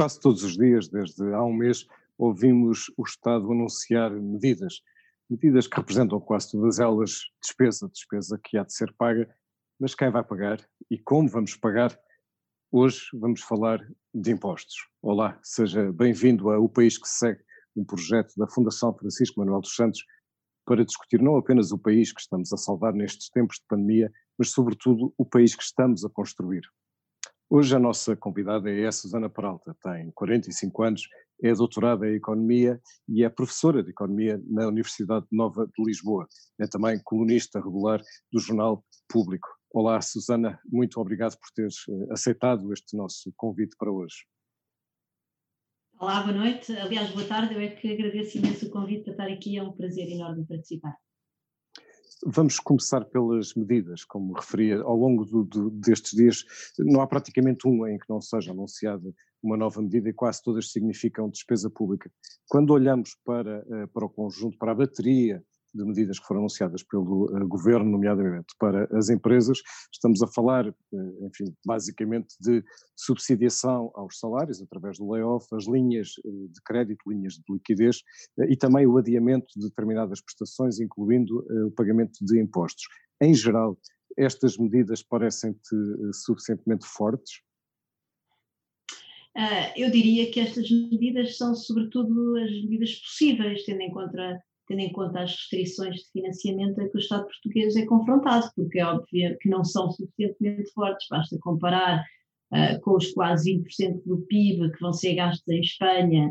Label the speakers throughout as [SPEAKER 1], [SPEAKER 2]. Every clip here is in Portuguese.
[SPEAKER 1] Quase todos os dias, desde há um mês, ouvimos o Estado anunciar medidas. Medidas que representam quase todas elas despesa, despesa que há de ser paga, mas quem vai pagar e como vamos pagar? Hoje vamos falar de impostos. Olá, seja bem-vindo ao País que Segue, um projeto da Fundação Francisco Manuel dos Santos para discutir não apenas o país que estamos a salvar nestes tempos de pandemia, mas sobretudo o país que estamos a construir. Hoje a nossa convidada é a Susana Peralta, tem 45 anos, é doutorada em Economia e é professora de Economia na Universidade Nova de Lisboa. É também colunista regular do Jornal Público. Olá Susana, muito obrigado por teres eh, aceitado este nosso convite para hoje.
[SPEAKER 2] Olá, boa noite. Aliás, boa tarde. Eu é que agradeço imenso o convite para estar aqui. É um prazer enorme participar.
[SPEAKER 1] Vamos começar pelas medidas, como referia, ao longo do, do, destes dias, não há praticamente um em que não seja anunciada uma nova medida e quase todas significam despesa pública. Quando olhamos para, eh, para o conjunto, para a bateria de medidas que foram anunciadas pelo uh, governo, nomeadamente para as empresas. Estamos a falar, uh, enfim, basicamente de subsidiação aos salários através do layoff, as linhas uh, de crédito, linhas de liquidez e também o adiamento de determinadas prestações, incluindo o pagamento de impostos. Em geral, estas medidas parecem-te suficientemente fortes?
[SPEAKER 2] Uh, eu diria que estas medidas são, sobretudo, as medidas possíveis, tendo em conta tendo em conta as restrições de financiamento a que o Estado português é confrontado, porque é óbvio que não são suficientemente fortes, basta comparar uh, com os quase 20% do PIB que vão ser gastos em Espanha,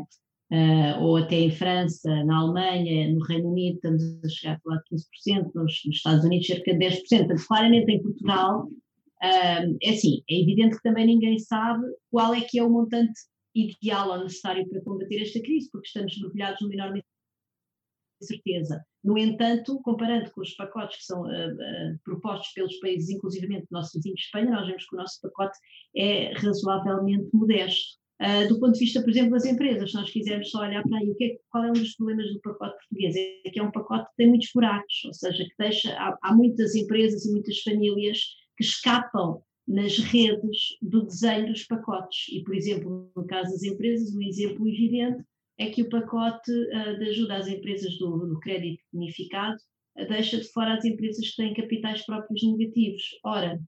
[SPEAKER 2] uh, ou até em França, na Alemanha, no Reino Unido estamos a chegar a falar de 15%, nos, nos Estados Unidos cerca de 10%, portanto claramente em Portugal, uh, é assim, é evidente que também ninguém sabe qual é que é o montante ideal ou necessário para combater esta crise, porque estamos mergulhados numa enorme certeza. No entanto, comparando com os pacotes que são uh, uh, propostos pelos países, inclusivamente o nosso vizinho de Espanha, nós vemos que o nosso pacote é razoavelmente modesto. Uh, do ponto de vista, por exemplo, das empresas, se nós quisermos só olhar para aí, o que é, qual é um dos problemas do pacote português? É que é um pacote que tem muitos buracos, ou seja, que deixa, há, há muitas empresas e muitas famílias que escapam nas redes do desenho dos pacotes. E, por exemplo, no caso das empresas, um exemplo evidente é que o pacote uh, de ajuda às empresas do, do crédito bonificado uh, deixa de fora as empresas que têm capitais próprios negativos. Ora,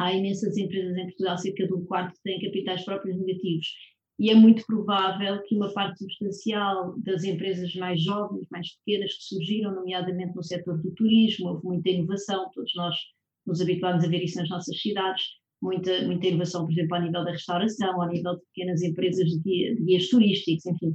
[SPEAKER 2] há imensas empresas em Portugal, cerca de um quarto, que têm capitais próprios negativos. E é muito provável que uma parte substancial das empresas mais jovens, mais pequenas, que surgiram, nomeadamente no setor do turismo, houve muita inovação, todos nós nos habituámos a ver isso nas nossas cidades, muita, muita inovação, por exemplo, ao nível da restauração, ao nível de pequenas empresas de, guia, de guias turísticos, enfim.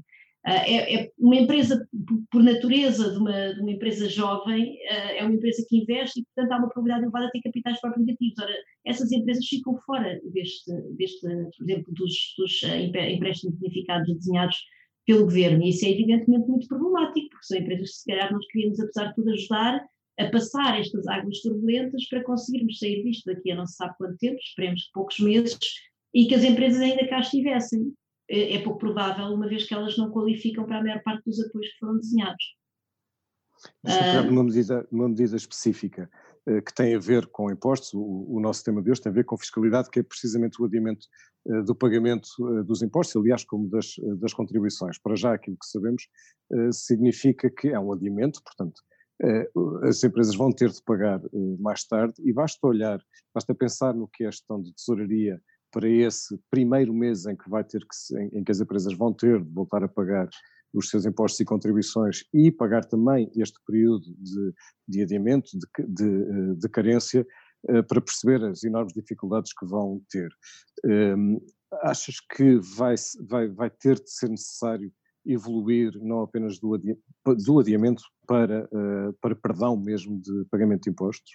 [SPEAKER 2] Uh, é, é, uma empresa, por natureza de uma, de uma empresa jovem, uh, é uma empresa que investe e, portanto, há uma probabilidade elevada de ter capitais próprios negativos. Ora, essas empresas ficam fora deste, deste por exemplo, dos, dos uh, empréstimos bonificados desenhados pelo governo. E isso é evidentemente muito problemático, porque são empresas que, se calhar, nós queríamos, apesar de tudo, ajudar a passar estas águas turbulentas para conseguirmos sair disto daqui a não se sabe quanto tempo, esperemos que poucos meses, e que as empresas ainda cá estivessem. É, é pouco provável, uma vez que elas não qualificam para a maior parte dos apoios que foram desenhados.
[SPEAKER 1] Uh, numa medida, numa medida específica uh, que tem a ver com impostos, o, o, nosso tema de hoje tem a ver com fiscalidade, que é precisamente o adiamento uh, do pagamento dos impostos, aliás, como das, das contribuições. Para já, aquilo que sabemos significa que é um adiamento, portanto, eh, as empresas vão ter de pagar eh, mais tarde e basta olhar, basta pensar no que é a gestão de tesouraria para esse primeiro mês em que vai ter que, em, em que as empresas vão ter de voltar a pagar os seus impostos e contribuições e pagar também este período de, de adiamento, de, de, eh, de, carência, para perceber as enormes dificuldades que vão ter. Um, achas que vai, vai, vai ter de ser necessário evoluir não apenas do, adi do adiamento para, uh, para perdão mesmo de pagamento de impostos?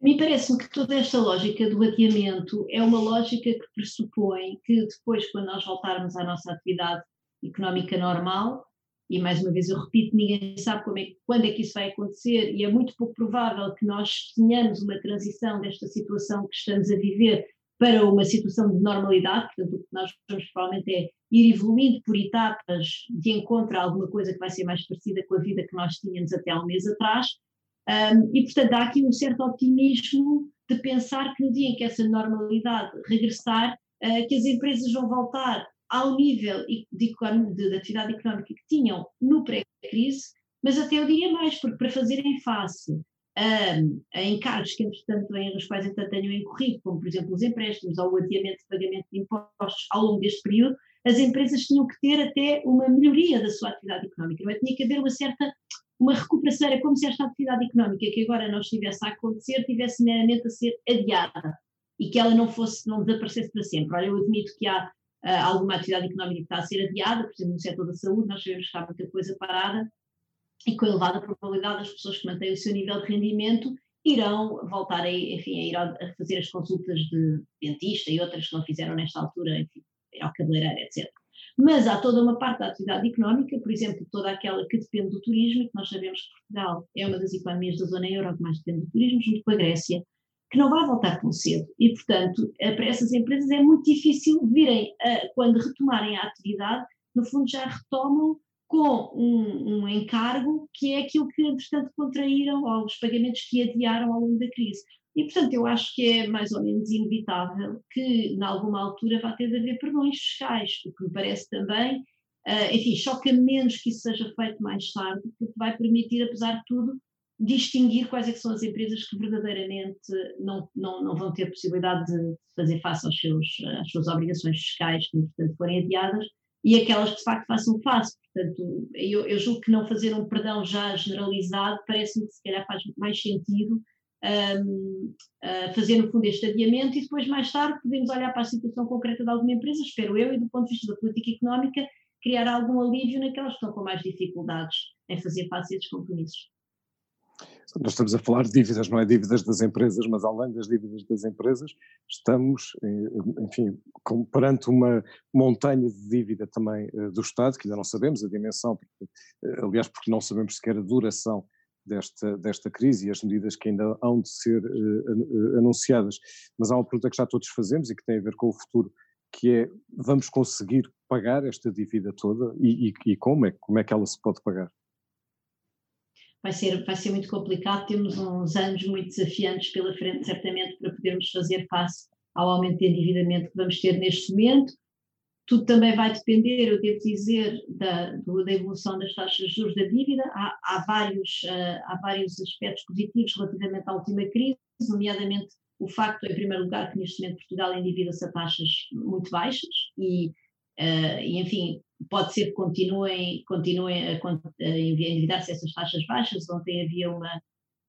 [SPEAKER 2] Me parece-me que toda esta lógica do adiamento é uma lógica que pressupõe que depois, quando nós voltarmos à nossa atividade económica normal, e mais uma vez eu repito, ninguém sabe como é, quando é que isso vai acontecer, e é muito pouco provável que nós tenhamos uma transição desta situação que estamos a viver para uma situação de normalidade, portanto o que nós vamos provavelmente é ir evoluindo por etapas de encontro a alguma coisa que vai ser mais parecida com a vida que nós tínhamos até há um mês atrás, um, e portanto há aqui um certo otimismo de pensar que no dia em que essa normalidade regressar, uh, que as empresas vão voltar ao nível de, de, de atividade económica que tinham no pré-crise, mas até eu diria mais, porque para fazerem face a, a encargos que, entretanto, em, nos quais entretanto tenham incorrido, como por exemplo os empréstimos ou o adiamento de pagamento de impostos ao longo deste período, as empresas tinham que ter até uma melhoria da sua atividade económica, não é? Tinha que haver uma certa uma recuperação, era como se esta atividade económica que agora não estivesse a acontecer tivesse meramente a ser adiada e que ela não fosse, não desaparecesse para sempre. Olha, eu admito que há uh, alguma atividade económica que está a ser adiada, por exemplo, no setor da saúde, nós sabemos que está muita coisa parada e com elevada probabilidade as pessoas que mantêm o seu nível de rendimento irão voltar a, enfim, a ir a fazer as consultas de dentista e outras que não fizeram nesta altura, enfim, ao cabeleireiro, etc. Mas há toda uma parte da atividade económica, por exemplo, toda aquela que depende do turismo, que nós sabemos que Portugal é uma das economias da zona euro que mais depende do turismo, junto com a Grécia, que não vai voltar tão cedo. E, portanto, eh, para essas empresas é muito difícil virem, a, quando retomarem a atividade, no fundo já retomam com um, um, encargo que é aquilo que, entretanto, contraíram, ou os pagamentos que adiaram ao longo da crise. E, portanto, eu acho que é mais ou menos inevitável que, em alguma altura, vá ter de haver perdões fiscais, o que me parece também, uh, enfim, choca menos que isso seja feito mais tarde, porque vai permitir, apesar de tudo, distinguir quais é são as empresas que verdadeiramente não, não, não vão ter possibilidade de fazer face aos seus, às suas obrigações fiscais, que, portanto, forem adiadas, e aquelas que de facto façam face. Portanto, eu, eu julgo que não fazer um perdão já generalizado parece-me que se calhar faz mais sentido um, uh, fazer no fundo este adiamento e depois mais tarde podemos olhar para a situação concreta de alguma empresa, espero eu, e do ponto de vista da política económica, criar algum alívio naquelas que estão com mais dificuldades em fazer face a esses compromissos.
[SPEAKER 1] Nós estamos a falar de dívidas, não é dívidas das empresas, mas além das dívidas das empresas, estamos, eh, enfim, perante uma montanha de dívida também eh, do Estado, que ainda não sabemos a dimensão, eh, aliás, porque não sabemos sequer a duração desta, desta crise e as medidas que ainda hão de ser uh, anunciadas. Mas há uma pergunta que já todos fazemos e que tem a ver com o futuro, que é, vamos conseguir pagar esta dívida toda e, e, e como, é, como é que ela se pode pagar?
[SPEAKER 2] Vai ser, vai ser muito complicado, temos uns anos muito desafiantes pela frente, certamente, para podermos fazer face ao aumento de endividamento que vamos ter neste momento. Tudo também vai depender, eu devo dizer, da, da evolução das taxas de juros da dívida. Há, há, vários, uh, há vários aspectos positivos relativamente à última crise, nomeadamente o facto, em primeiro lugar, que neste momento Portugal endivida-se a taxas muito baixas e, uh, e, enfim, pode ser que continuem, continuem a, a endividar-se essas taxas baixas. Ontem havia uma,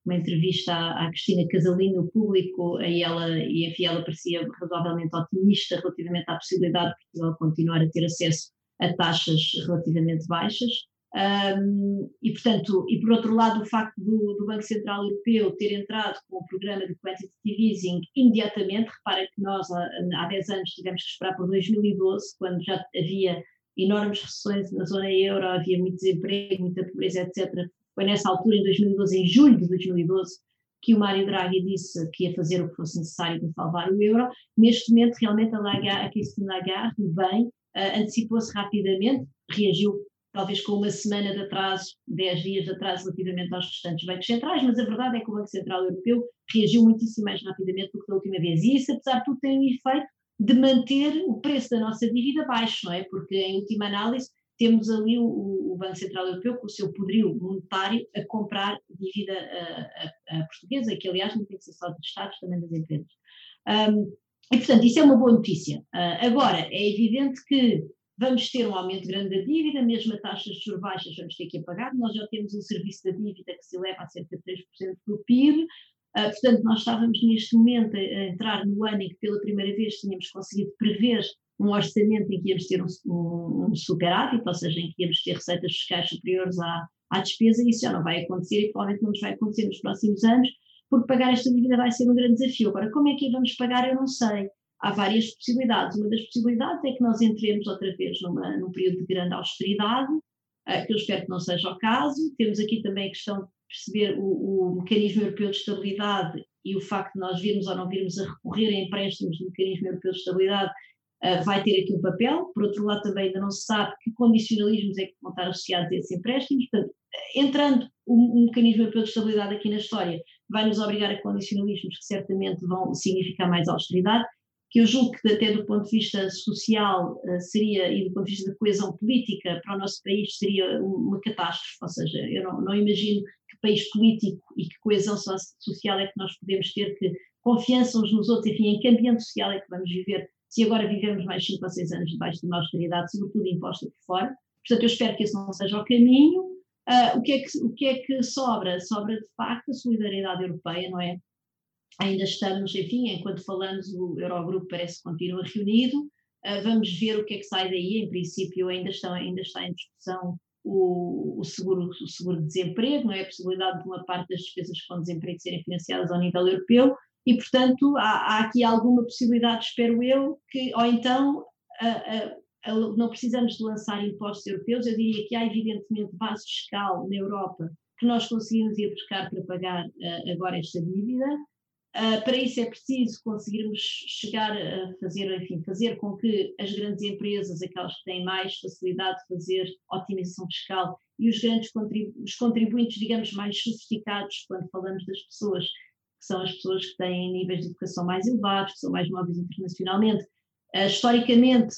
[SPEAKER 2] uma entrevista à, à Cristina Casalino no público e ela, e enfim, ela parecia razoavelmente otimista relativamente à possibilidade de Portugal continuar a ter acesso a taxas relativamente baixas. Um, e, portanto, e por outro lado, o facto do, do, Banco Central Europeu ter entrado com o programa de quantitative easing imediatamente, repara que nós há, há 10 anos tivemos que esperar por 2012, quando já havia enormes recessões na zona euro, havia muito desemprego, muita pobreza, etc. Foi nessa altura, em 2012, em julho de 2012, que o Mário Draghi disse que ia fazer o que fosse necessário para salvar o euro. Neste momento, realmente, a, Lagarde, a Christine Lagarde, bem, uh, antecipou-se rapidamente, reagiu talvez com uma semana de atraso, dez dias de atraso relativamente aos restantes bancos centrais, mas a verdade é que o Banco Central Europeu reagiu muitíssimo mais rapidamente do que da última vez. E isso, apesar de tudo, tem um efeito de manter o preço da nossa dívida baixo, não é? Porque, em última análise, temos ali o, o, Banco Central Europeu com o seu poderio monetário a comprar dívida a, a, a portuguesa, que aliás não tem que ser só dos Estados, também das empresas. Um, e portanto, isso é uma boa notícia. Uh, agora, é evidente que vamos ter um aumento grande da dívida, mesmo a taxas de juros baixas vamos ter que pagar, nós já temos um serviço da dívida que se eleva a cerca de 3% do PIB, uh, ah, portanto, nós estávamos neste momento a, a entrar no ano em que pela primeira vez tínhamos conseguido prever um orçamento em que íamos ter um, um, um superávit, ou seja, em que íamos ter receitas fiscais superiores à, à despesa, e isso já não vai acontecer e provavelmente não nos vai acontecer nos próximos anos, porque pagar esta dívida vai ser um grande desafio. Agora, como é que vamos pagar, eu não sei. Há várias possibilidades. Uma das possibilidades é que nós entremos outra vez numa, num período de grande austeridade, uh, que eu espero que não seja o caso. Temos aqui também a questão de perceber o, o mecanismo europeu de estabilidade e o facto de nós virmos ou não virmos a recorrer a empréstimos do mecanismo europeu de estabilidade uh, vai ter aqui um papel. Por outro lado, também ainda não se sabe que condicionalismos é que vão estar associados a esses empréstimos. Portanto, entrando um, um mecanismo de estabilidade aqui na história, vai nos obrigar a condicionalismos que certamente vão significar mais austeridade. que eu julgo que até do ponto de vista social uh, seria, e do ponto de vista da coesão política para o nosso país, seria uma catástrofe, ou seja, eu não, não imagino que país político e que coesão social é que nós podemos ter, que confiança uns nos outros, enfim, em que ambiente social é que vamos viver se agora vivemos mais 5 ou 6 anos debaixo de uma austeridade, sobretudo imposta por fora. Portanto, eu espero que esse não seja o caminho. Uh, o, que é que, o que é que sobra? Sobra, de facto, a solidariedade europeia, não é? Ainda estamos, enfim, enquanto falamos, o Eurogrupo parece que continua reunido. Uh, vamos ver o que é que sai daí. Em princípio, ainda, estão, ainda está em discussão o, o, seguro, o seguro de desemprego, não é? A possibilidade de uma parte das despesas com desemprego serem financiadas ao nível europeu e, portanto, há, há aqui alguma possibilidade, espero eu, que, ou então, não precisamos de lançar impostos europeus, eu diria que há evidentemente base fiscal na Europa que nós conseguimos ir buscar para pagar uh, agora esta dívida. Uh, para isso é preciso conseguirmos chegar a fazer, enfim, fazer com que as grandes empresas, aquelas que têm mais facilidade de fazer otimização fiscal, e os grandes contribu os contribuintes, digamos, mais sofisticados, quando falamos das pessoas são as pessoas que têm níveis de educação mais elevados, que são mais móveis internacionalmente. Uh, historicamente,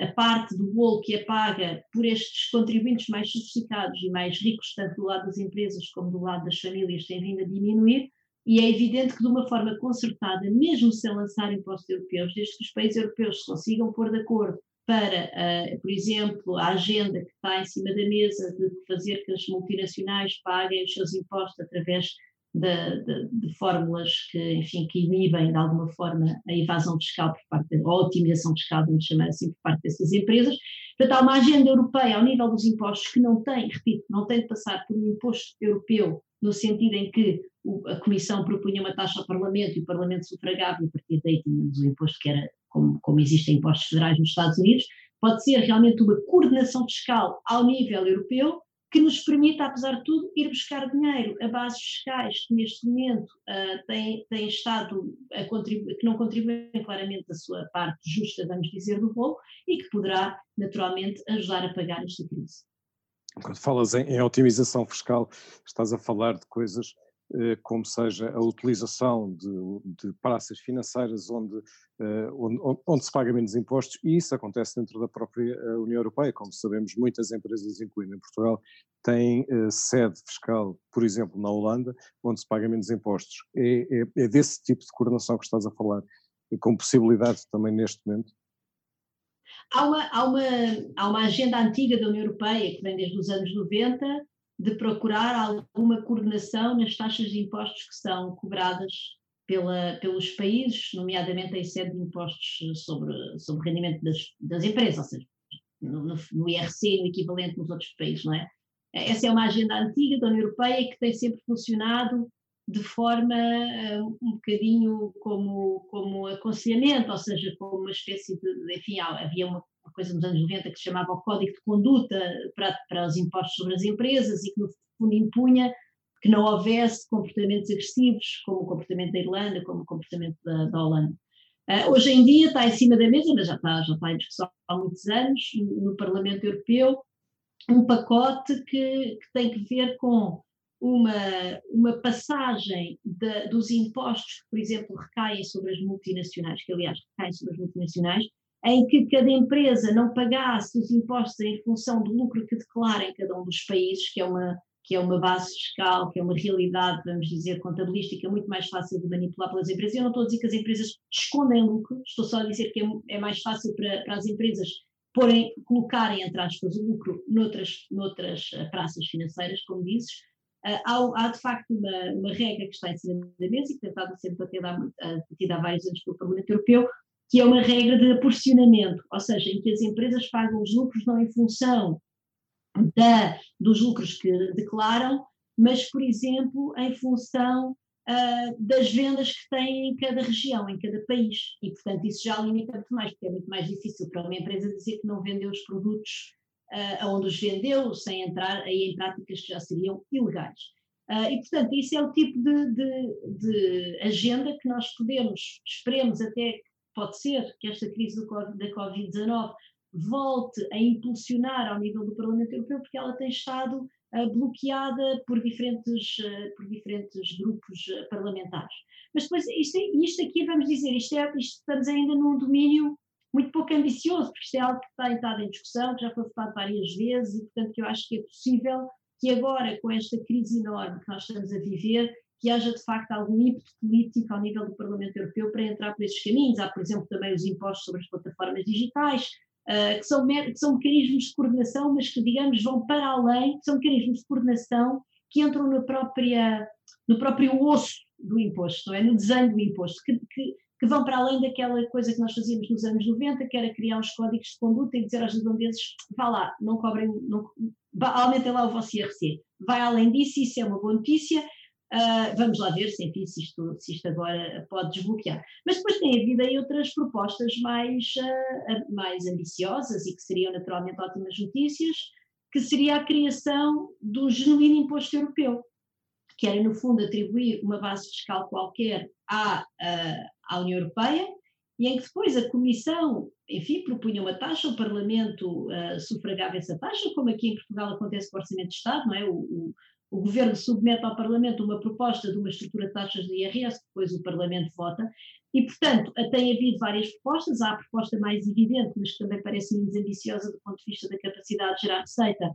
[SPEAKER 2] a, parte do bolo que é paga por estes contribuintes mais sofisticados e mais ricos, tanto do lado das empresas como do lado das famílias, tem vindo a diminuir, e é evidente que de uma forma concertada, mesmo sem lançar impostos europeus, desde que os países europeus se consigam pôr de acordo para, uh, por exemplo, a agenda que está em cima da mesa de fazer que as multinacionais paguem os seus impostos através de, de, de, fórmulas que, enfim, que inibem de alguma forma a evasão fiscal por parte, ou a otimização fiscal, vamos chamar assim, por parte dessas empresas. Portanto, há uma agenda europeia ao nível dos impostos que não tem, repito, não tem de passar por um imposto europeu, no sentido em que a Comissão propunha uma taxa ao Parlamento e o Parlamento sufragava e a partir daí tínhamos o imposto que era como, como existem impostos federais nos Estados Unidos, pode ser realmente uma coordenação fiscal ao nível europeu, que nos permita, apesar de tudo, ir buscar dinheiro a bases fiscais que neste momento uh, têm, têm estado a contribuir, que não contribuem claramente a sua parte justa, vamos dizer, do bolo, e que poderá naturalmente ajudar a pagar esta crise.
[SPEAKER 1] Quando falas em, em otimização fiscal, estás a falar de coisas como seja a utilização de, de praças financeiras onde, eh, onde, onde, se paga menos impostos, e isso acontece dentro da própria eh, União Europeia. Como sabemos, muitas empresas, incluindo em Portugal, têm sede fiscal, por exemplo, na Holanda, onde se paga menos impostos. É, é, é desse tipo de coordenação que estás a falar, com possibilidade também neste momento?
[SPEAKER 2] Há uma, há, uma, há uma agenda antiga da União Europeia, que vem desde os anos 90, de procurar alguma coordenação nas taxas de impostos que são cobradas pela, pelos países, nomeadamente em sede de impostos sobre, sobre rendimento das, das empresas, ou seja, no, no, no no equivalente nos outros países, não é? Essa é uma agenda antiga da União Europeia que tem sempre funcionado de forma uh, um bocadinho como, como aconselhamento, ou seja, como uma espécie de, enfim, havia uma uma coisa nos anos 90 que se chamava o Código de Conduta para, para os impostos sobre as empresas e que no fundo impunha que não houvesse comportamentos agressivos, como o comportamento da Irlanda, como o comportamento da, da Holanda. Uh, hoje em dia está em cima da mesa, mas já está, já está em discussão há muitos anos, no Parlamento Europeu, um pacote que, que tem que ver com uma, uma passagem de, dos impostos que, por exemplo, recaem sobre as multinacionais, que aliás recaem sobre as multinacionais, em que cada empresa não pagasse os impostos em função do lucro que declara em cada um dos países, que é uma, que é uma base fiscal, que é uma realidade, vamos dizer, contabilística muito mais fácil de manipular pelas empresas. Eu não estou a dizer que as empresas escondem lucro, estou só a dizer que é, é mais fácil para, para, as empresas porem, colocarem, entre aspas, o lucro noutras, noutras eh, praças financeiras, como dizes. Uh, há, há, de facto uma, uma, regra que está em cima da mesa e que tem estado a ser debatida há, há vários anos pelo Parlamento Europeu, que é uma regra de aporcionamento, ou seja, em que as empresas pagam os lucros não em função da, dos lucros que declaram, mas, por exemplo, em função uh, das vendas que têm em cada região, em cada país. E, portanto, isso já limita muito mais, porque é muito mais difícil para uma empresa dizer que não vendeu os produtos uh, aonde os vendeu, sem entrar aí em práticas que já seriam ilegais. Uh, e, portanto, isso é o tipo de, de, de, agenda que nós podemos, esperemos até pode ser que esta crise da Covid-19 volte a impulsionar ao nível do Parlamento Europeu, porque ela tem estado bloqueada por diferentes, por diferentes grupos parlamentares. Mas depois, isto, isto aqui, vamos dizer, isto, é, isto estamos ainda num domínio muito pouco ambicioso, porque isto é algo que está estado em discussão, que já foi votado várias vezes e, portanto, eu acho que é possível que agora, com esta crise enorme que nós estamos a viver, que haja de facto algum ímpeto político ao nível do Parlamento Europeu para entrar por esses caminhos. Há, por exemplo, também os impostos sobre as plataformas digitais, uh, que, são, que são mecanismos de coordenação, mas que, digamos, vão para além, são mecanismos de coordenação que entram na própria, no próprio osso do imposto, não é? no desenho do imposto, que, que que vão para além daquela coisa que nós fazíamos nos anos 90, que era criar os códigos de conduta e dizer aos irlandeses, vá lá, não cobrem, não, aumentem lá o vosso IRC. Vai além disso, isso é uma boa notícia, uh, vamos lá ver se, isto, se isto agora pode desbloquear. Mas depois tem havido aí outras propostas mais, uh, mais ambiciosas e que seriam naturalmente ótimas notícias, que seria a criação do genuíno imposto europeu, que era no fundo atribuir uma base fiscal qualquer à, à União Europeia e em que depois a Comissão, enfim, propunha uma taxa, o Parlamento uh, sufragava essa taxa, como aqui em Portugal acontece com o Orçamento de Estado, não é? O, o, o, Governo submete ao Parlamento uma proposta de uma estrutura de taxas de IRS, depois o Parlamento vota, e, portanto, tem havido várias propostas, há a proposta mais evidente, mas que também parece menos ambiciosa do ponto de vista da capacidade de gerar receita,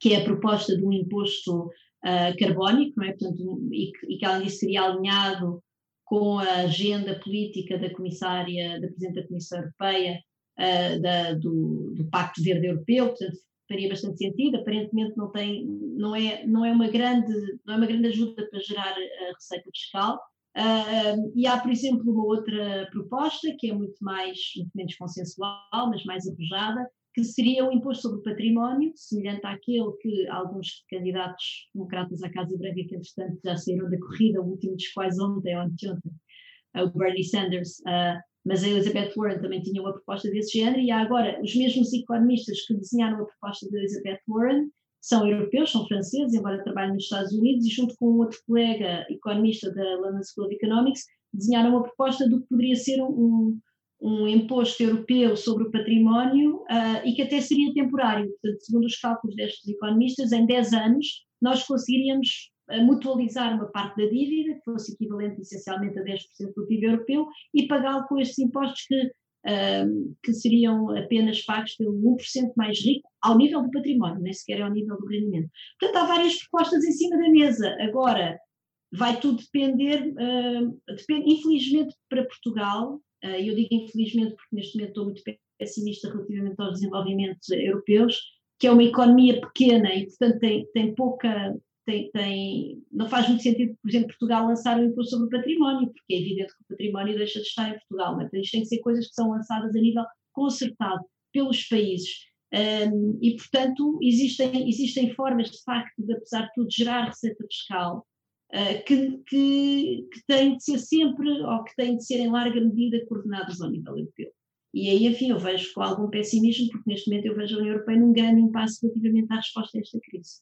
[SPEAKER 2] que é a proposta de um imposto uh, carbónico, não é? Portanto, e, que, e que além disso seria alinhado com a agenda política da comissária, da Presidente da Comissão Europeia, uh, da, do, do, Pacto Verde Europeu, portanto faria bastante sentido, aparentemente não tem, não é, não é uma grande, não é uma grande ajuda para gerar a receita fiscal, uh, e há, por exemplo, uma outra proposta que é muito mais, muito menos consensual, mas mais arrojada, que seria o imposto sobre o património, semelhante àquele que alguns candidatos democratas à Casa Branca, que entretanto já saíram da corrida, o último dos quais ontem ou anteontem, o Bernie Sanders, uh, mas a Elizabeth Warren também tinha uma proposta desse género, e há agora os mesmos economistas que desenharam a proposta da Elizabeth Warren, são europeus, são franceses, embora trabalhem nos Estados Unidos, e junto com um outro colega economista da London School of Economics, desenharam uma proposta do que poderia ser um, um imposto europeu sobre o património uh, e que até seria temporário. Portanto, segundo os cálculos destes economistas, em 10 anos nós conseguiríamos mutualizar uma parte da dívida, que fosse equivalente essencialmente a 10% do PIB europeu, e pagá-lo com estes impostos que, uh, que seriam apenas pagos pelo 1% mais rico ao nível do património, nem sequer ao nível do rendimento. Portanto, há várias propostas em cima da mesa. Agora, vai tudo depender, depende, infelizmente para Portugal, ah, eu digo infelizmente porque neste momento estou muito pessimista relativamente aos desenvolvimentos europeus, que é uma economia pequena e, portanto, tem, tem pouca. Tem, tem, não faz muito sentido, por exemplo, Portugal lançar um imposto sobre o património, porque é evidente que o património deixa de estar em Portugal. Mas isto tem que ser coisas que são lançadas a nível concertado pelos países. Um, e, portanto, existem, existem formas, de facto, de, apesar de tudo, gerar receita fiscal uh, que, que, que têm de ser sempre, ou que têm de ser em larga medida coordenadas ao nível europeu. E aí, enfim, eu vejo com algum pessimismo, porque neste momento eu vejo a União Europeia num grande impasse relativamente à resposta a esta crise.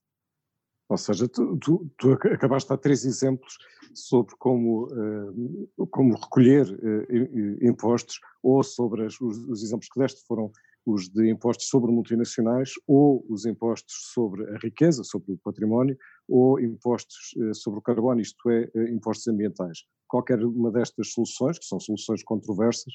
[SPEAKER 1] Ou seja, tu, tu, tu acabaste de dar três exemplos sobre como, uh, como recolher uh, impostos, ou sobre as, os, os, exemplos que deste foram os de impostos sobre multinacionais, ou os impostos sobre a riqueza, sobre o património, ou impostos sobre o carbono, isto é, impostos ambientais. Qualquer uma destas soluções, que são soluções controversas,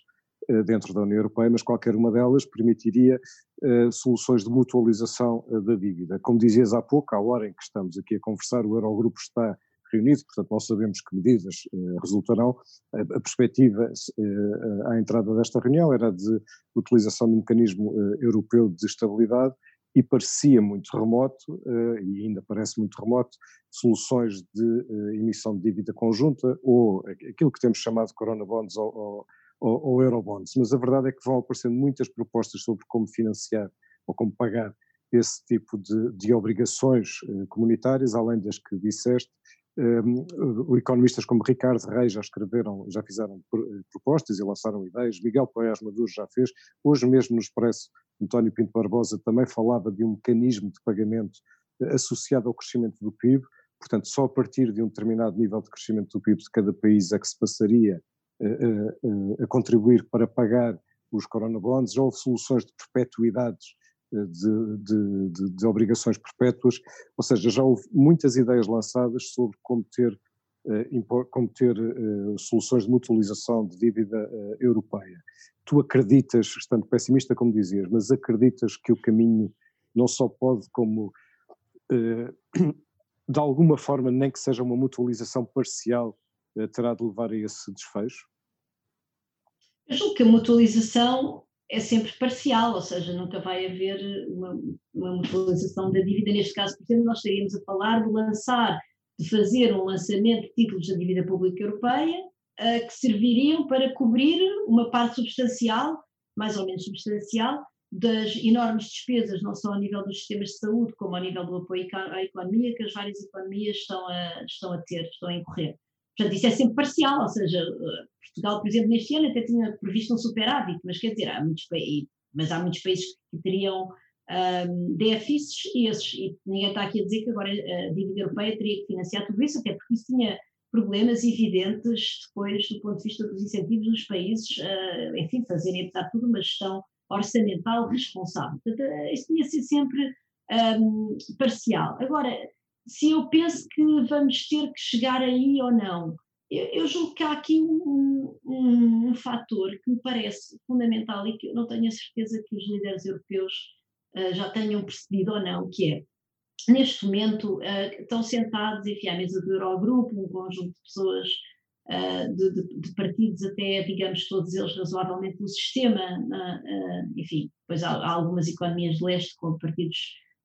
[SPEAKER 1] dentro da União Europeia, mas qualquer uma delas permitiria uh, soluções de mutualização uh, da dívida. Como dizias há pouco, à hora em que estamos aqui a conversar, o Eurogrupo está reunido, portanto não sabemos que medidas resultarão. A, a perspectiva à entrada desta reunião era de utilização um mecanismo europeu de estabilidade e parecia muito remoto, e ainda parece muito remoto, soluções de emissão de dívida conjunta ou aquilo que temos chamado corona bonds ou, ou ou, ou eurobonds, mas a verdade é que vão aparecendo muitas propostas sobre como financiar ou como pagar esse tipo de, de obrigações eh, comunitárias, além das que disseste. Um, ehm, economistas como Ricardo Reis já escreveram, já fizeram eh, propostas e lançaram ideias, Miguel Poiás Maduro já fez, hoje mesmo no Expresso, António Pinto Barbosa também falava de um mecanismo de pagamento eh, associado ao crescimento do PIB, portanto só a partir de um determinado nível de crescimento do PIB de cada país é que se passaria a, contribuir para pagar os coronabonds, houve soluções de perpetuidades de, de, de, de, obrigações perpétuas, ou seja, já houve muitas ideias lançadas sobre como ter, como ter soluções de mutualização de dívida europeia. Tu acreditas, estando pessimista como dizias, mas acreditas que o caminho não só pode como de alguma forma, nem que seja uma mutualização parcial, terá de levar a esse desfecho?
[SPEAKER 2] Eu julgo que a mutualização é sempre parcial, ou seja, nunca vai haver uma, uma mutualização da dívida. Neste caso, por exemplo, nós estaríamos a falar de lançar, de fazer um lançamento de títulos da dívida pública europeia uh, que serviriam para cobrir uma parte substancial, mais ou menos substancial, das enormes despesas, não só a nível dos sistemas de saúde, como a nível do apoio à economia, que as várias economias estão a, estão a ter, estão a incorrer. Portanto, isso é sempre parcial, ou seja, eh, Portugal, por exemplo, neste ano até tinha previsto um superávit, mas quer dizer, há muitos, mas há muitos países que teriam um, déficits e, esses, e ninguém está aqui a dizer que agora a dívida europeia teria que financiar tudo isso, até porque isso tinha problemas evidentes depois do ponto de vista dos incentivos dos países, uh, enfim, fazerem, apesar de tudo, uma gestão orçamental responsável. Portanto, isso tinha sido sempre um, parcial. Agora, se eu penso que vamos ter que chegar aí ou não, eu, eu julgo que há aqui um, um, um, fator que me parece fundamental e que eu não tenho a certeza que os líderes europeus uh, já tenham percebido ou não, que é, neste momento, uh, estão sentados, enfim, à mesa do Eurogrupo, um conjunto de pessoas uh, de, de, de, partidos até, digamos, todos eles razoavelmente do sistema, enfim, depois há, há, algumas economias de leste com partidos,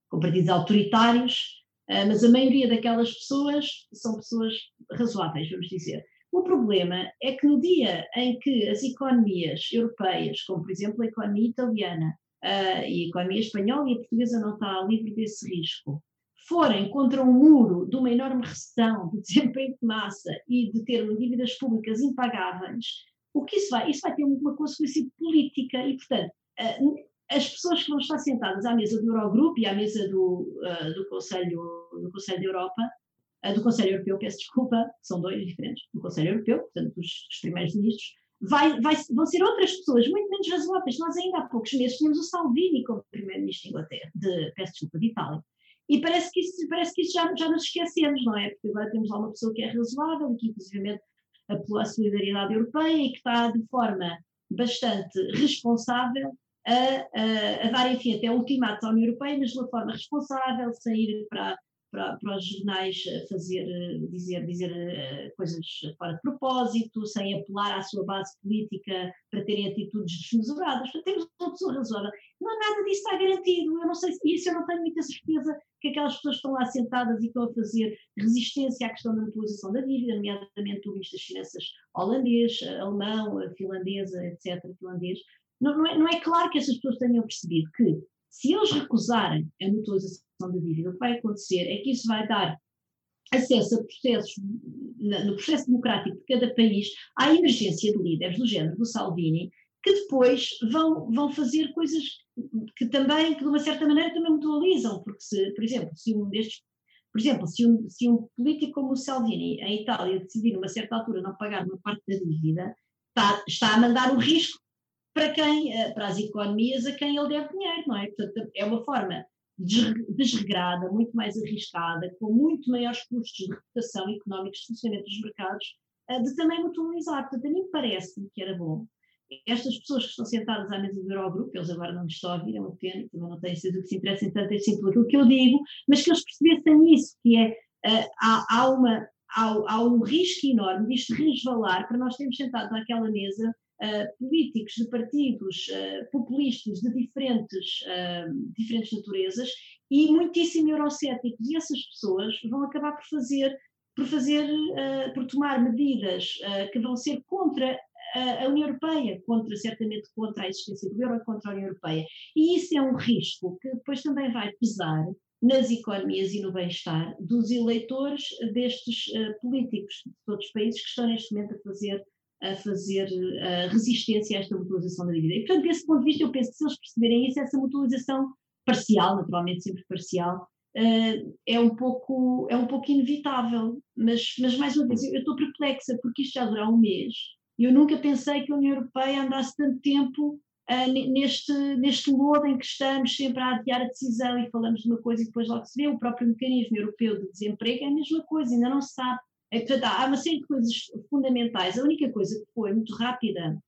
[SPEAKER 2] com partidos autoritários, mas a maioria daquelas pessoas são pessoas razoáveis, vamos dizer. O problema é que no dia em que as economias europeias, como por exemplo a economia italiana uh, e a economia espanhola e a portuguesa não está livre desse risco, forem contra um muro de uma enorme recessão, de desemprego de massa e de ter dívidas públicas impagáveis, o que isso vai? Isso vai ter uma consequência política e, portanto, uh, as pessoas que vão estar sentadas à mesa do Eurogrupo e à mesa do, uh, do, Conselho, do Conselho da Europa, uh, do Conselho Europeu, peço desculpa, são dois diferentes, do Conselho Europeu, portanto, dos, dos primeiros ministros, vai, vai, vão ser outras pessoas muito menos razoáveis. Nós ainda há poucos meses tínhamos o Salvini como primeiro-ministro de Inglaterra, de, peço desculpa, de Itália. E parece que isso, parece que isso já, já nos esquecemos, não é? Porque agora temos lá uma pessoa que é razoável e que, inclusive, apelou à solidariedade europeia e que está de forma bastante responsável a, a, a dar, enfim, até ultimatos à União Europeia, mas de uma forma responsável, sem ir para, para, para os jornais fazer, dizer, dizer uh, coisas fora de propósito, sem apelar à sua base política para terem atitudes desmesuradas. Temos uma pessoa razoável. Não, nada disso está garantido. Eu não sei se isso eu não tenho muita certeza que aquelas pessoas estão lá sentadas e estão a fazer resistência à questão da mutualização da dívida, nomeadamente o Ministro das Finanças holandês, alemão, finlandesa, etc., finlandês, não, não, é, não é claro que essas pessoas tenham percebido que, se eles recusarem a mutualização da dívida, o que vai acontecer é que isso vai dar acesso a processos, no processo democrático de cada país, à emergência de líderes do género do Salvini, que depois vão, vão fazer coisas que também, que de uma certa maneira também mutualizam, porque se, por exemplo, se um destes, por exemplo, se um, se um político como o Salvini, em Itália, decidir numa certa altura não pagar uma parte da dívida, está, está a mandar o risco para quem, eh, para as economias a quem ele deve dinheiro, não é? Portanto, é uma forma desregrada, muito mais arriscada, com muito maiores custos de reputação económicos de funcionamento dos mercados, eh, de também mutualizar. Portanto, a mim parece-me que era bom estas pessoas que estão sentadas à mesa do Eurogrupo, eles agora não me estão a ouvir, é uma pena, também não tenho certeza que se interessem tanto assim por aquilo que eu digo, mas que eles percebessem isso, que é, uh, há, há, uma, há, há um risco enorme disto resvalar para nós termos sentado naquela mesa políticos de partidos uh, populistas de diferentes, uh, diferentes naturezas e muitíssimo eurocéticos. E essas pessoas vão acabar por fazer, por, fazer, por tomar medidas que vão ser contra a União Europeia, contra, certamente contra a existência do euro e contra a União Europeia. E isso é um risco que depois também vai pesar nas economias e no bem-estar dos eleitores destes uh, políticos de todos os países que estão neste momento a fazer a fazer a resistência a esta mutualização da dívida. E, portanto, desse ponto de vista, eu penso que se eles perceberem isso, essa mutualização parcial, naturalmente sempre parcial, uh, é, um pouco, é um pouco inevitável. Mas, mas, mais uma vez, eu estou perplexa, porque isto já durou um mês. Eu nunca pensei que a União Europeia andasse tanto tempo uh, neste, neste lodo em que estamos sempre a adiar a decisão e falamos de uma coisa e depois logo se vê, o próprio mecanismo europeu de desemprego é a mesma coisa, ainda não se sabe. É, portanto, há uma série de coisas fundamentais. A única coisa que foi muito rápida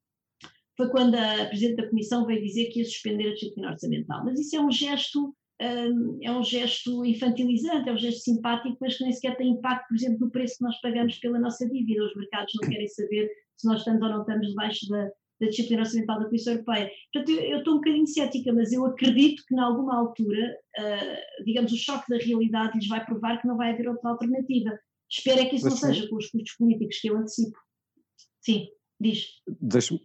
[SPEAKER 2] foi quando a Presidente da Comissão veio dizer que ia suspender a disciplina orçamental. Mas isso é um gesto um, é um gesto infantilizante, é um gesto simpático, mas que nem sequer tem impacto, por exemplo, no preço que nós pagamos pela nossa dívida. Os mercados não querem saber se nós estamos ou não estamos debaixo da, da disciplina orçamental da Comissão Europeia. Portanto, eu, eu, estou um bocadinho cética, mas eu acredito que, em alguma altura, uh, digamos, o choque da realidade lhes vai provar que não vai haver outra alternativa. Espero é que isso não seja com os custos políticos que eu antecipo. Sim, diz.
[SPEAKER 1] Deixa-me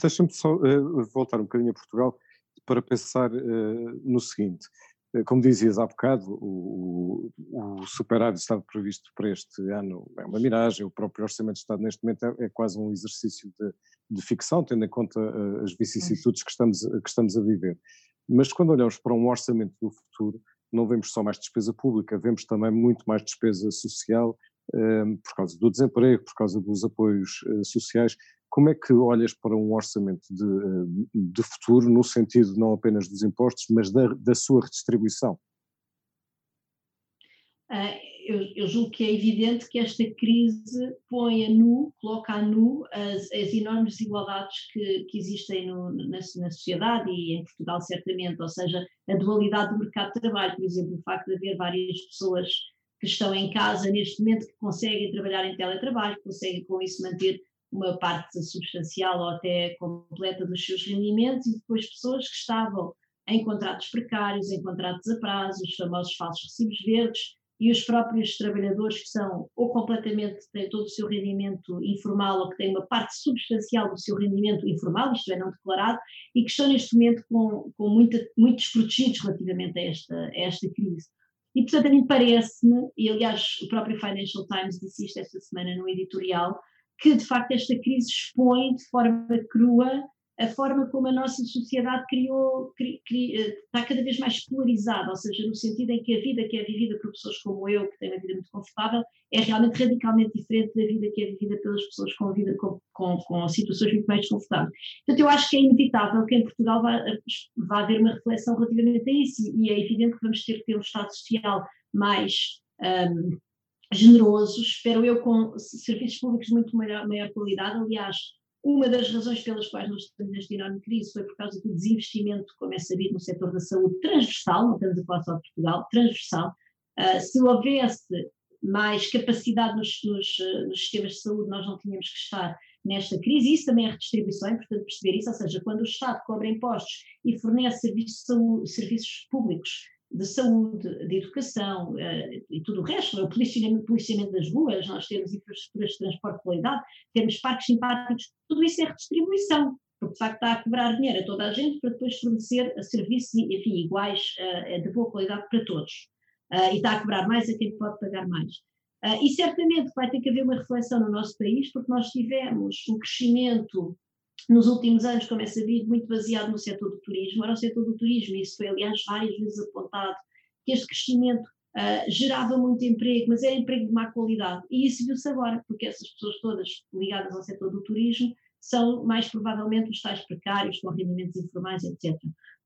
[SPEAKER 1] deixa só uh, voltar um bocadinho a Portugal para pensar uh, no seguinte. Eh, como dizias há bocado, o, o superávit estava previsto para este ano, é uma miragem, o próprio Orçamento de Estado neste momento é, é quase um exercício de, de, ficção, tendo em conta as vicissitudes que estamos, que estamos a viver. Mas quando olhamos para um orçamento do futuro, não vemos só mais despesa pública, vemos também muito mais despesa social, por causa do desemprego, por causa dos apoios sociais, como é que olhas para um orçamento de, eh, de futuro no sentido não apenas dos impostos, mas da, da sua redistribuição?
[SPEAKER 2] Eu, eu, julgo que é evidente que esta crise põe a nu, coloca a nu as, as enormes desigualdades que, que existem no, na, na, sociedade e em Portugal certamente, ou seja, a dualidade do mercado de trabalho, por exemplo, o facto de haver várias pessoas que estão em casa neste momento que conseguem trabalhar em teletrabalho, conseguem com isso manter uma parte substancial ou até completa dos seus rendimentos, e depois pessoas que estavam em contratos precários, em contratos a prazo, os famosos falsos recibos verdes, e os próprios trabalhadores que são ou completamente têm todo o seu rendimento informal ou que têm uma parte substancial do seu rendimento informal, isto é, não declarado, e que estão neste momento com, com muita, muito desprotegidos relativamente a esta, a esta crise. E, portanto, a mim parece-me, e aliás o próprio Financial Times disse isto esta semana no editorial, que de facto esta crise expõe de forma crua a forma como a nossa sociedade criou, cri, cri, eh, está cada vez mais polarizada, ou seja, no sentido em que a vida que é vivida por pessoas como eu, que têm uma vida muito confortável, é realmente radicalmente diferente da vida que é vivida pelas pessoas com, vida, com, com, com situações muito mais desconfortáveis. Portanto, eu acho que é inevitável que em Portugal vá, vá haver uma reflexão relativamente a isso, e é evidente que vamos ter que ter um Estado social mais um, generoso, espero eu, com serviços públicos de muito maior, maior qualidade. Aliás, uma das razões pelas quais nós estamos nesta enorme crise foi por causa do desinvestimento, como é sabido, no setor da saúde transversal, não estamos a falar só de Portugal, transversal. Uh, se houvesse mais capacidade nos, nos, nos, sistemas de saúde, nós não tínhamos que estar nesta crise. Isso também é redistribuição, é importante perceber isso, ou seja, quando o Estado cobra impostos e fornece serviços, públicos de saúde, de educação uh, e tudo o resto, o policiamento, policiamento das ruas, nós temos infraestruturas de transporte de qualidade, temos parques simpáticos, tudo isso é redistribuição, porque de facto está a cobrar dinheiro a toda a gente para depois fornecer serviços enfim, iguais, uh, de boa qualidade para todos. Uh, e está a cobrar mais a quem pode pagar mais. e certamente vai ter que haver uma reflexão no nosso país, porque nós tivemos um crescimento nos últimos anos, como é sabido, muito baseado no setor do turismo. Ora, o setor do turismo, isso foi aliás várias vezes apontado, que este crescimento uh, gerava muito emprego, mas era emprego de má qualidade. E isso viu-se agora, porque essas pessoas todas ligadas ao setor do turismo são mais provavelmente os tais precários, com rendimentos informais, etc.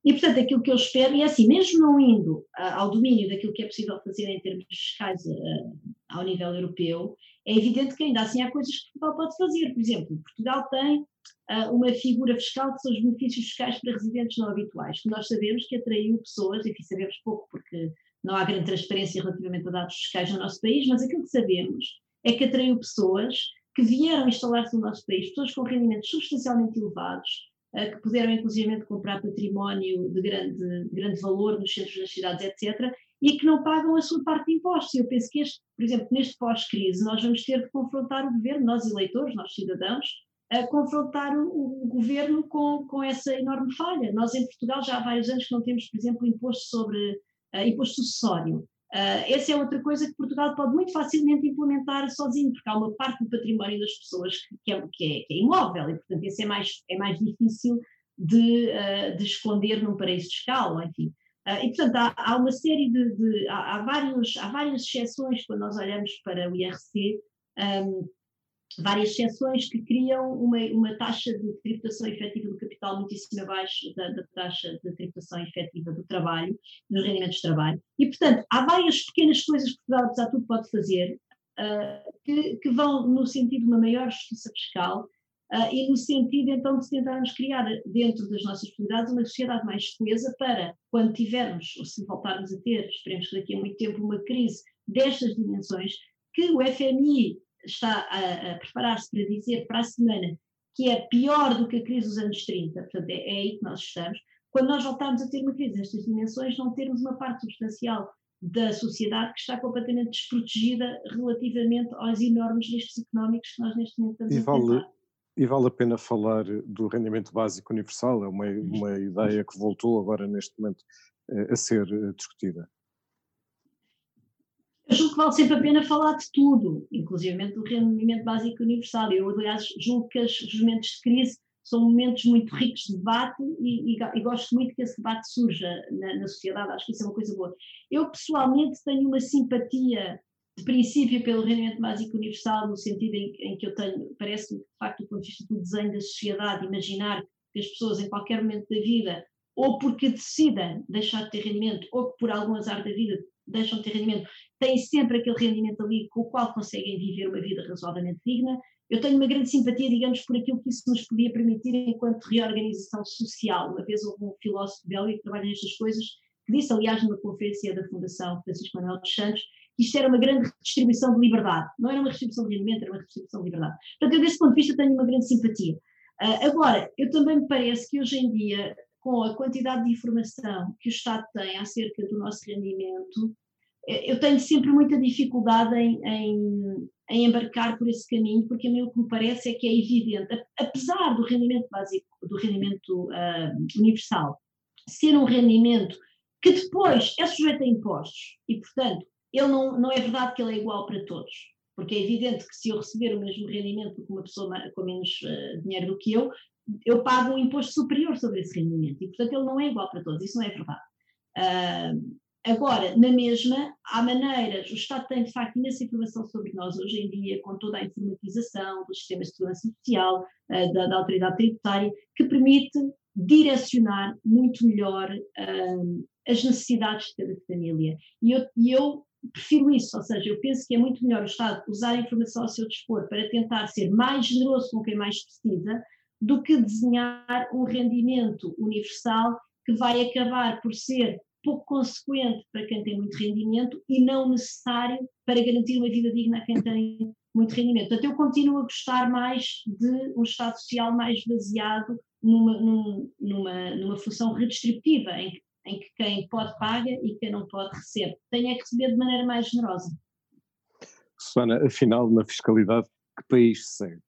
[SPEAKER 2] E, portanto, aquilo que eu espero, e é assim, mesmo não indo uh, ao domínio daquilo que é possível fazer em termos fiscais uh, ao nível europeu, é evidente que ainda assim há coisas que Portugal pode fazer. Por exemplo, Portugal tem uma figura fiscal que são os benefícios fiscais para residentes não habituais, que nós sabemos que atraiu pessoas, enfim, sabemos pouco porque não há grande transparência relativamente a dados fiscais no nosso país, mas aquilo que sabemos é que atraiu pessoas que vieram instalar-se no nosso país, pessoas com rendimentos substancialmente elevados, uh, que puderam inclusivamente comprar património de grande, de grande valor nos centros das cidades, etc., e que não pagam a sua parte de impostos. Eu penso que, este, por exemplo, neste pós-crise, nós vamos ter de confrontar o governo, nós eleitores, nós cidadãos, a confrontar o, o, governo com, com essa enorme falha. Nós em Portugal já há vários anos que não temos, por exemplo, imposto sobre uh, imposto sucessório. Uh, essa é outra coisa que Portugal pode muito facilmente implementar sozinho, porque há uma parte do património das pessoas que, que, é, que, é, que é, imóvel e, portanto, esse é mais, é mais difícil de, uh, de esconder num paraíso fiscal, enfim. Uh, e, portanto, há, há, uma série de. de há, há, vários, há várias exceções quando nós olhamos para o IRC. Um, várias exceções que criam uma, uma taxa de tributação efetiva do capital muitíssimo abaixo da, da, taxa de tributação efetiva do trabalho, dos rendimentos de trabalho. E, portanto, há várias pequenas coisas que Portugal, apesar de tudo, pode fazer uh, que, que, vão no sentido de uma maior justiça fiscal uh, e no sentido, então, de tentarmos criar dentro das nossas possibilidades uma sociedade mais coesa para, quando tivermos, ou se voltarmos a ter, esperemos que daqui a muito tempo, uma crise destas dimensões, que o FMI está a, a preparar-se para dizer para a semana que é pior do que a crise dos anos 30, portanto é, é aí que nós estamos, quando nós voltarmos a ter uma crise destas dimensões, não termos uma parte substancial da sociedade que está completamente desprotegida relativamente aos enormes riscos económicos que nós neste momento estamos
[SPEAKER 1] e
[SPEAKER 2] a
[SPEAKER 1] vale, E vale a pena falar do rendimento básico universal, é uma, uma ideia que voltou agora neste momento eh, a ser eh, discutida.
[SPEAKER 2] Eu julgo que vale sempre a pena falar de tudo, inclusive do rendimento básico universal. Eu, aliás, julgo que os momentos de crise são momentos muito ricos de debate e, e, e gosto muito que esse debate surja na, na, sociedade, acho que isso é uma coisa boa. Eu, pessoalmente, tenho uma simpatia de princípio pelo rendimento básico universal, no sentido em, em que eu tenho, parece-me de facto, do ponto de vista do desenho da sociedade, imaginar que as pessoas, em qualquer momento da vida, ou porque decidem deixar de ter rendimento, ou por algum azar da vida deixam de ter rendimento, têm sempre aquele rendimento ali com o qual conseguem viver uma vida razoavelmente digna. Eu tenho uma grande simpatia, digamos, por aquilo que isso nos podia permitir enquanto reorganização social. Uma vez houve um filósofo belga que trabalha nestas coisas, que disse, aliás, numa conferência da Fundação Francisco Manuel dos Santos, que isto era uma grande redistribuição de liberdade. Não era uma redistribuição de rendimento, era uma redistribuição de liberdade. Portanto, eu, desse ponto de vista, tenho uma grande simpatia. Uh, agora, eu também me parece que hoje em dia, com a quantidade de informação que o Estado tem acerca do nosso rendimento, eu tenho sempre muita dificuldade em, em, em, embarcar por esse caminho, porque a mim o que me parece é que é evidente, apesar do rendimento básico, do rendimento uh, universal, ser um rendimento que depois é sujeito a impostos e, portanto, ele não, não é verdade que ele é igual para todos, porque é evidente que se eu receber o mesmo rendimento que uma pessoa com menos uh, dinheiro do que eu, eu pago um imposto superior sobre esse rendimento e, portanto, ele não é igual para todos, isso não é verdade. Uh, Agora, na mesma, há maneiras, o Estado tem de facto imensa informação sobre nós hoje em dia, com toda a informatização dos sistemas de segurança social, uh, da, da, autoridade tributária, que permite direcionar muito melhor uh, as necessidades de cada família. E eu, e eu prefiro isso, ou seja, eu penso que é muito melhor o Estado usar a informação ao seu dispor para tentar ser mais generoso com quem mais precisa, do que desenhar um rendimento universal que vai acabar por ser pouco consequente para quem tem muito rendimento e não necessário para garantir uma vida digna a quem tem muito rendimento. Portanto, eu continuo a gostar mais de um Estado social mais baseado numa, numa, numa função redistributiva, em que, em que quem pode paga e quem não pode recebe. Tem é que receber de maneira mais generosa.
[SPEAKER 1] Susana, afinal, na fiscalidade, que país segue?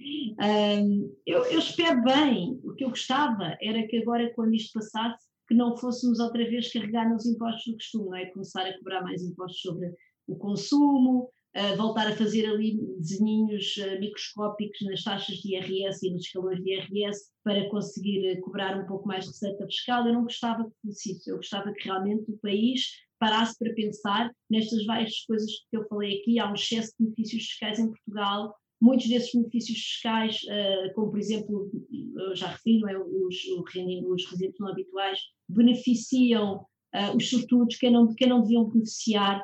[SPEAKER 2] Um, eu, eu, espero bem, o que eu gostava era que agora, quando isto passasse, que não fôssemos outra vez carregar nos impostos do costume, não é? Começar a cobrar mais impostos sobre o consumo, uh, voltar a fazer ali desenhinhos uh, microscópicos nas taxas de IRS e nos escalões de IRS para conseguir uh, cobrar um pouco mais de receita fiscal. Eu não gostava que fosse isso, eu gostava que realmente o país parasse para pensar nestas várias coisas que eu falei aqui. Há um excesso de benefícios fiscais em Portugal Muitos desses benefícios fiscais, uh, como por exemplo, já referi, não é, os, os residentes não habituais, beneficiam uh, os sortudos, quem não, quem não deviam beneficiar.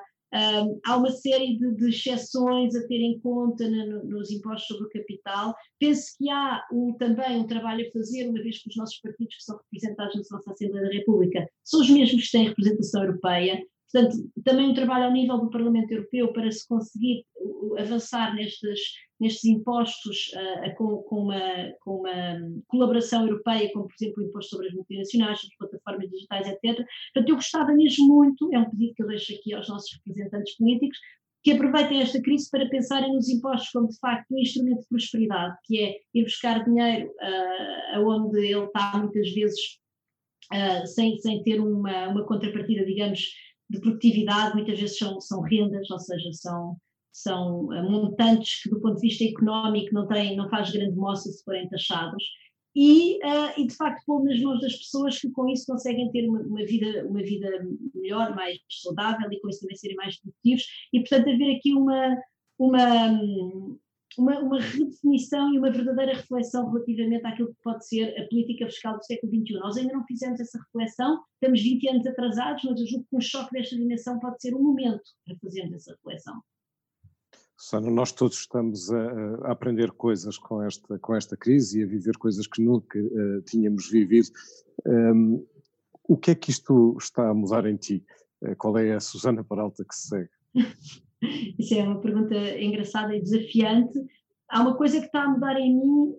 [SPEAKER 2] Há uma série de, de, exceções a ter em conta no, nos impostos sobre o capital. Penso que há um, também um trabalho a fazer, uma vez que os nossos partidos que são representados na nossa Assembleia da República são os mesmos que têm representação europeia, Portanto, também um trabalho ao nível do Parlamento Europeu para se conseguir avançar nestes, nestes impostos uh, com, com, uma, com uma colaboração europeia, como por exemplo o imposto sobre as multinacionais, as plataformas digitais, etc. Portanto, eu gostava mesmo muito, é um pedido que eu deixo aqui aos nossos representantes políticos, que aproveitem esta crise para pensarem nos impostos como de facto um instrumento de prosperidade, que é ir buscar dinheiro uh, aonde ele está muitas vezes uh, sem, sem ter uma, uma contrapartida, digamos, de produtividade, muitas vezes são, são rendas, ou seja, são, são eh, montantes que do ponto de vista económico não, têm, não faz grande moça se forem taxados, e, uh, e de facto pôr nas mãos das pessoas que com isso conseguem ter uma, uma, vida, uma vida melhor, mais saudável e com isso também serem mais produtivos, e portanto haver aqui uma, uma, uma, uma, redefinição e uma verdadeira reflexão relativamente àquilo que pode ser a política fiscal do século XXI. Nós ainda não fizemos essa reflexão, estamos 20 anos atrasados, mas eu julgo que um choque desta dimensão pode ser um momento para fazermos essa reflexão.
[SPEAKER 1] Susana, nós todos estamos a, a, aprender coisas com esta, com esta crise e a viver coisas que nunca uh, tínhamos vivido. Um, o que é que isto está a mudar em ti? Uh, qual é a Susana Peralta que se segue?
[SPEAKER 2] Isso é uma pergunta engraçada e desafiante. Há uma coisa que está a mudar em mim.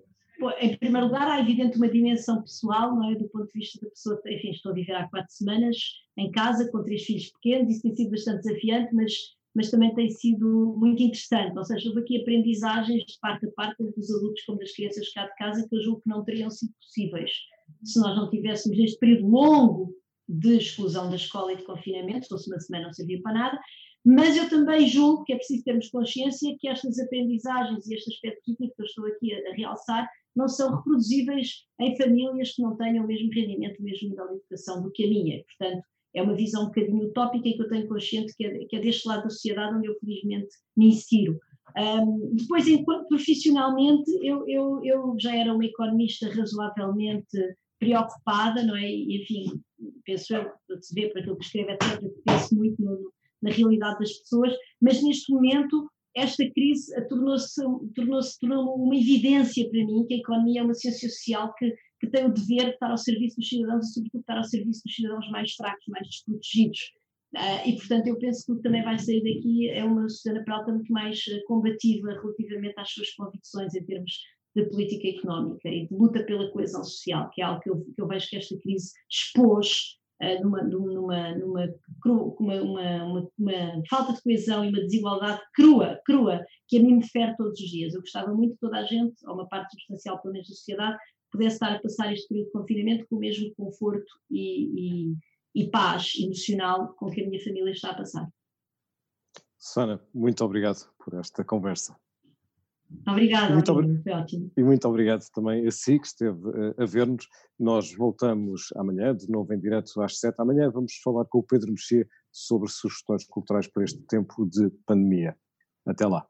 [SPEAKER 2] Em primeiro lugar, há evidente uma dimensão pessoal, não é? Do ponto de vista da pessoa, enfim, estou a viver há quatro semanas em casa com três filhos pequenos, isso tem sido bastante desafiante, mas mas também tem sido muito interessante, ou seja, houve aqui aprendizagens de parte a parte, tanto dos adultos como das crianças cá de casa, que eu julgo que não teriam sido possíveis se nós não tivéssemos este período longo de exclusão da escola e de confinamento, se fosse uma semana não servia para nada, mas eu também julgo que é preciso termos consciência que estas aprendizagens e este aspecto crítico que eu estou aqui a, a realçar não são reproduzíveis em famílias que não tenham o mesmo rendimento, o mesmo nível de educação do que a minha. Portanto, é uma visão um bocadinho utópica e que eu tenho consciente que é, que é deste lado da sociedade onde eu felizmente me insiro. Um, depois, enquanto profissionalmente, eu, eu, eu já era uma economista razoavelmente preocupada, não é? E, enfim, penso eu, se vê por aquilo que escrevo, etc., penso muito no, na realidade das pessoas, mas neste momento esta crise tornou-se tornou tornou uma evidência para mim que a economia é uma ciência social que que tem o dever de estar ao serviço dos cidadãos e, sobretudo, estar ao serviço dos cidadãos mais fracos, mais desprotegidos. Uh, e, portanto, eu penso que o que também vai sair daqui é uma Susana Peralta muito mais uh, combativa relativamente às suas convicções em termos de política económica e de luta pela coesão social, que é algo que eu, que eu vejo que esta crise expôs uh, numa, numa, numa, uma, uma, uma, falta de coesão e uma desigualdade crua, crua, que a mim me fere todos os dias. Eu gostava muito que toda a gente, ou uma parte substancial pelo menos da sociedade, pudesse estar a passar este período de confinamento com o mesmo conforto e, e, e paz emocional com que a minha família está a passar.
[SPEAKER 1] Susana, muito obrigado por esta conversa.
[SPEAKER 2] Obrigada, muito ob... foi ótimo.
[SPEAKER 1] E muito obrigado também a si que esteve a ver-nos. Nós voltamos amanhã, de novo em direto às sete. Amanhã vamos falar com o Pedro Mexia sobre sugestões culturais para este tempo de pandemia. Até lá.